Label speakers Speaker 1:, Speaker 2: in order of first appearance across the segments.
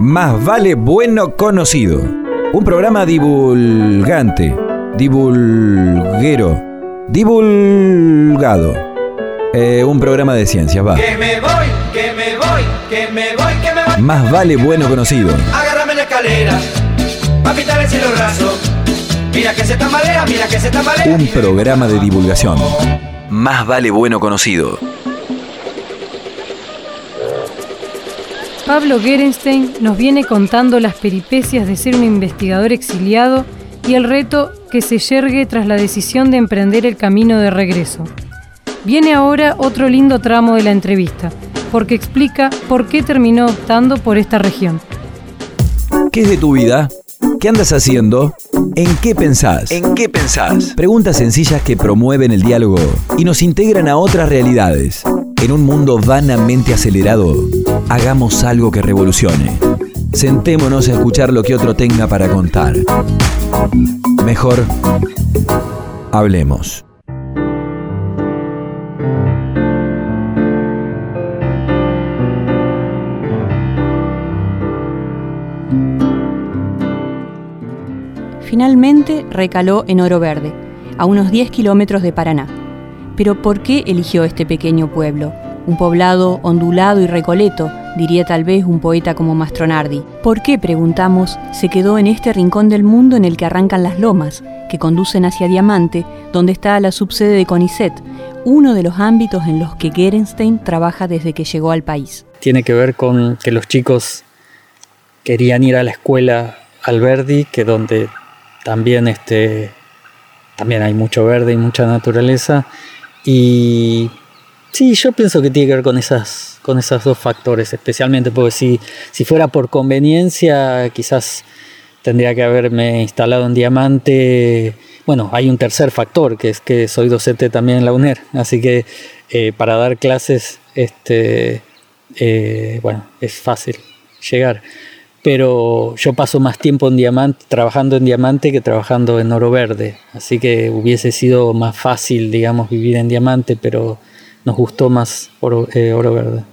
Speaker 1: Más vale bueno conocido. Un programa divulgante, divulguero, divulgado. Eh, un programa de ciencias, va.
Speaker 2: Que me voy, que me voy, que me voy, que me voy.
Speaker 1: Más vale bueno conocido.
Speaker 2: Agárrame la escalera, pa' pintar el cielo raso. Mira que se tambalea, mira que se tambalea.
Speaker 1: Un programa de divulgación. Más vale bueno conocido.
Speaker 3: Pablo Gerenstein nos viene contando las peripecias de ser un investigador exiliado y el reto que se yergue tras la decisión de emprender el camino de regreso. Viene ahora otro lindo tramo de la entrevista, porque explica por qué terminó optando por esta región.
Speaker 1: ¿Qué es de tu vida? ¿Qué andas haciendo? ¿En qué pensás? ¿En qué pensás? Preguntas sencillas que promueven el diálogo y nos integran a otras realidades. En un mundo vanamente acelerado, hagamos algo que revolucione. Sentémonos a escuchar lo que otro tenga para contar. Mejor, hablemos.
Speaker 4: Finalmente recaló en Oro Verde, a unos 10 kilómetros de Paraná. Pero ¿por qué eligió este pequeño pueblo? Un poblado ondulado y recoleto, diría tal vez un poeta como Mastronardi. ¿Por qué, preguntamos, se quedó en este rincón del mundo en el que arrancan las lomas, que conducen hacia Diamante, donde está la subsede de CONICET, uno de los ámbitos en los que Gerenstein trabaja desde que llegó al país?
Speaker 5: Tiene que ver con que los chicos querían ir a la escuela Alberdi, que donde también, este, también hay mucho verde y mucha naturaleza. Y sí, yo pienso que tiene que ver con esas, con esos dos factores, especialmente porque si, si fuera por conveniencia, quizás tendría que haberme instalado en Diamante. Bueno, hay un tercer factor, que es que soy docente también en la UNER, así que eh, para dar clases, este, eh, bueno, es fácil llegar pero yo paso más tiempo en diamante, trabajando en diamante que trabajando en oro verde, así que hubiese sido más fácil, digamos, vivir en diamante, pero nos gustó más oro, eh, oro verde.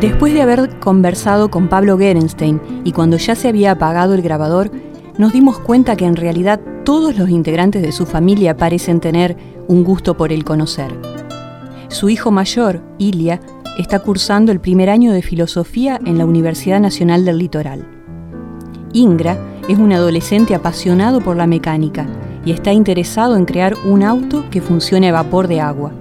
Speaker 4: Después de haber conversado con Pablo Gerenstein y cuando ya se había apagado el grabador, nos dimos cuenta que en realidad todos los integrantes de su familia parecen tener un gusto por el conocer. Su hijo mayor, Ilia, está cursando el primer año de filosofía en la Universidad Nacional del Litoral. Ingra es un adolescente apasionado por la mecánica y está interesado en crear un auto que funcione a vapor de agua.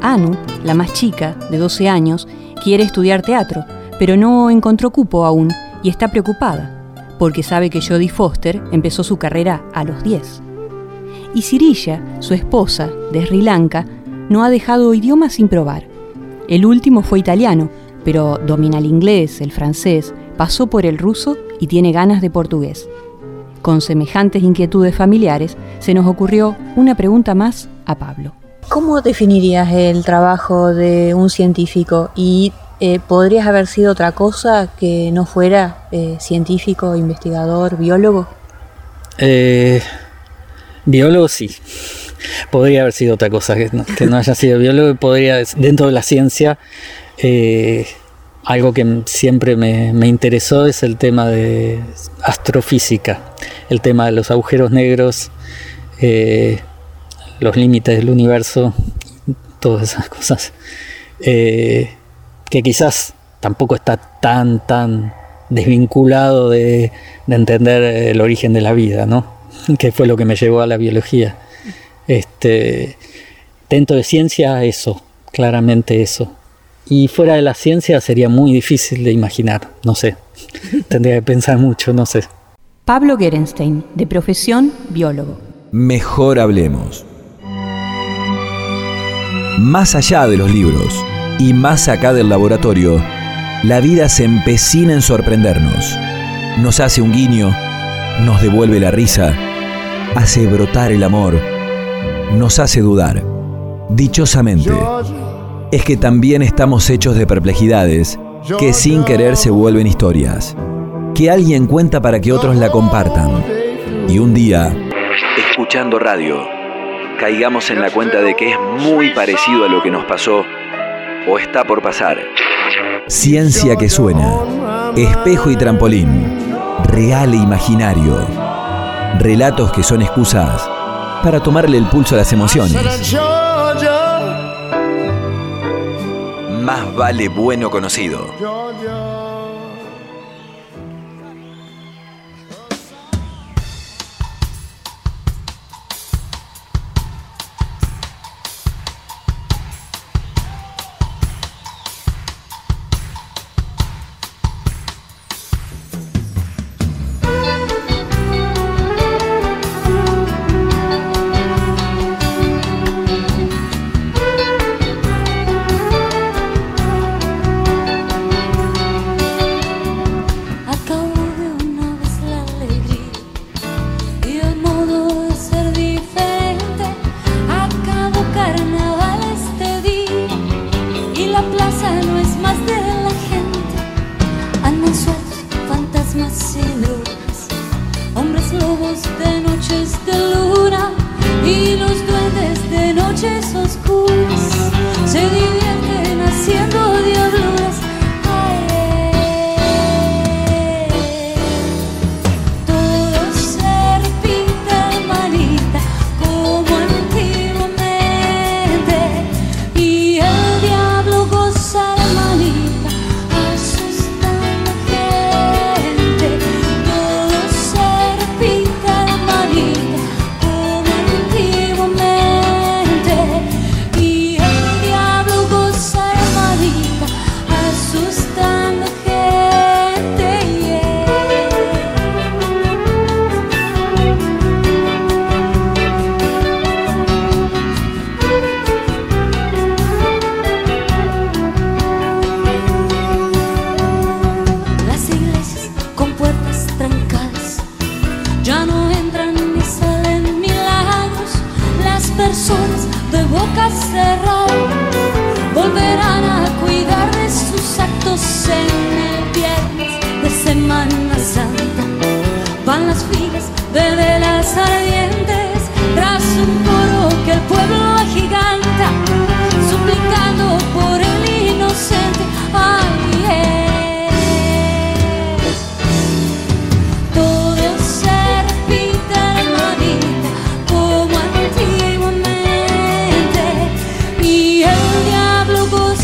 Speaker 4: Anu, la más chica, de 12 años, quiere estudiar teatro, pero no encontró cupo aún y está preocupada, porque sabe que Jodie Foster empezó su carrera a los 10. Y Sirilla, su esposa, de Sri Lanka, no ha dejado idioma sin probar el último fue italiano, pero domina el inglés, el francés, pasó por el ruso y tiene ganas de portugués. Con semejantes inquietudes familiares, se nos ocurrió una pregunta más a Pablo.
Speaker 6: ¿Cómo definirías el trabajo de un científico y eh, podrías haber sido otra cosa que no fuera eh, científico, investigador, biólogo?
Speaker 5: Eh, biólogo sí podría haber sido otra cosa, que no, haya sido biólogo, podría, dentro de la ciencia, eh, algo que siempre me, interesó es el tema de astrofísica, el tema de los agujeros negros, eh, los límites del universo, todas esas cosas, eh, que quizás tampoco está tan, tan desvinculado de, de entender el origen de la vida, ¿no? que fue lo que me llevó a la biología. Este, dentro de ciencia, eso, claramente eso. Y fuera de la ciencia sería muy difícil de imaginar, no sé. Tendría que pensar mucho, no sé.
Speaker 4: Pablo Gerenstein, de profesión biólogo.
Speaker 1: Mejor hablemos. Más allá de los libros y más acá del laboratorio, la vida se empecina en sorprendernos. Nos hace un guiño, nos devuelve la risa, hace brotar el amor nos hace dudar. Dichosamente, es que también estamos hechos de perplejidades que sin querer se vuelven historias, que alguien cuenta para que otros la compartan. Y un día, escuchando radio,
Speaker 7: caigamos en la cuenta de que es muy parecido a lo que nos pasó o está por pasar. Ciencia que suena. Espejo y trampolín. Real e imaginario. Relatos que son excusas para tomarle el pulso a las emociones. Más vale bueno conocido.
Speaker 3: besos.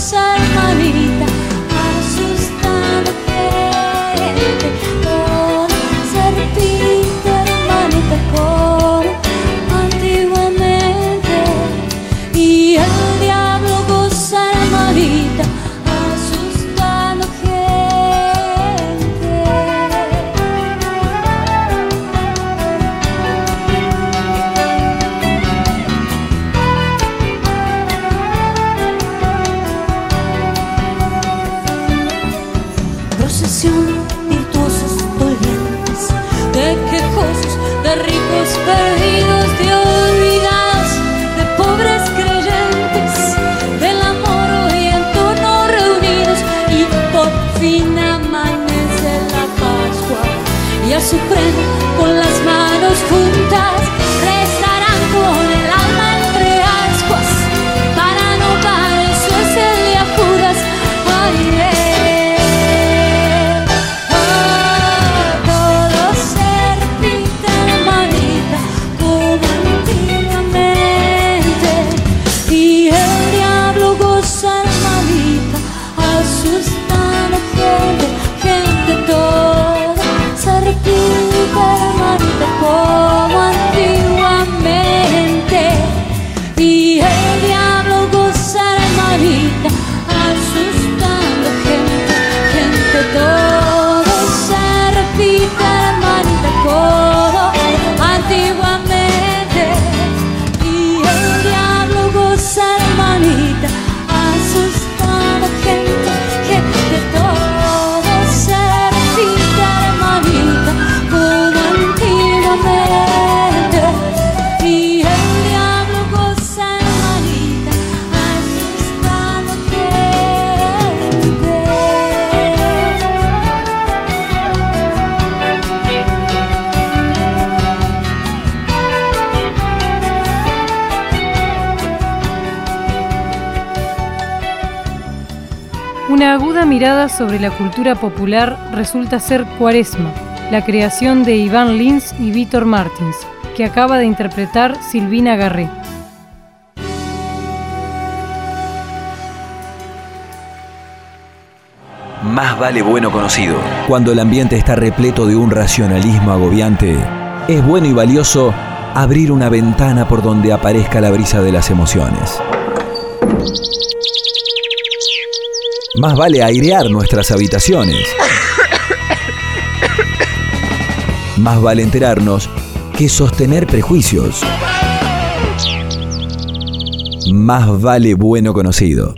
Speaker 3: sun Mirada sobre la cultura popular resulta ser Cuaresma, la creación de Iván Lins y Víctor Martins, que acaba de interpretar Silvina Garré.
Speaker 1: Más vale bueno conocido. Cuando el ambiente está repleto de un racionalismo agobiante, es bueno y valioso abrir una ventana por donde aparezca la brisa de las emociones. Más vale airear nuestras habitaciones. Más vale enterarnos que sostener prejuicios. Más vale bueno conocido.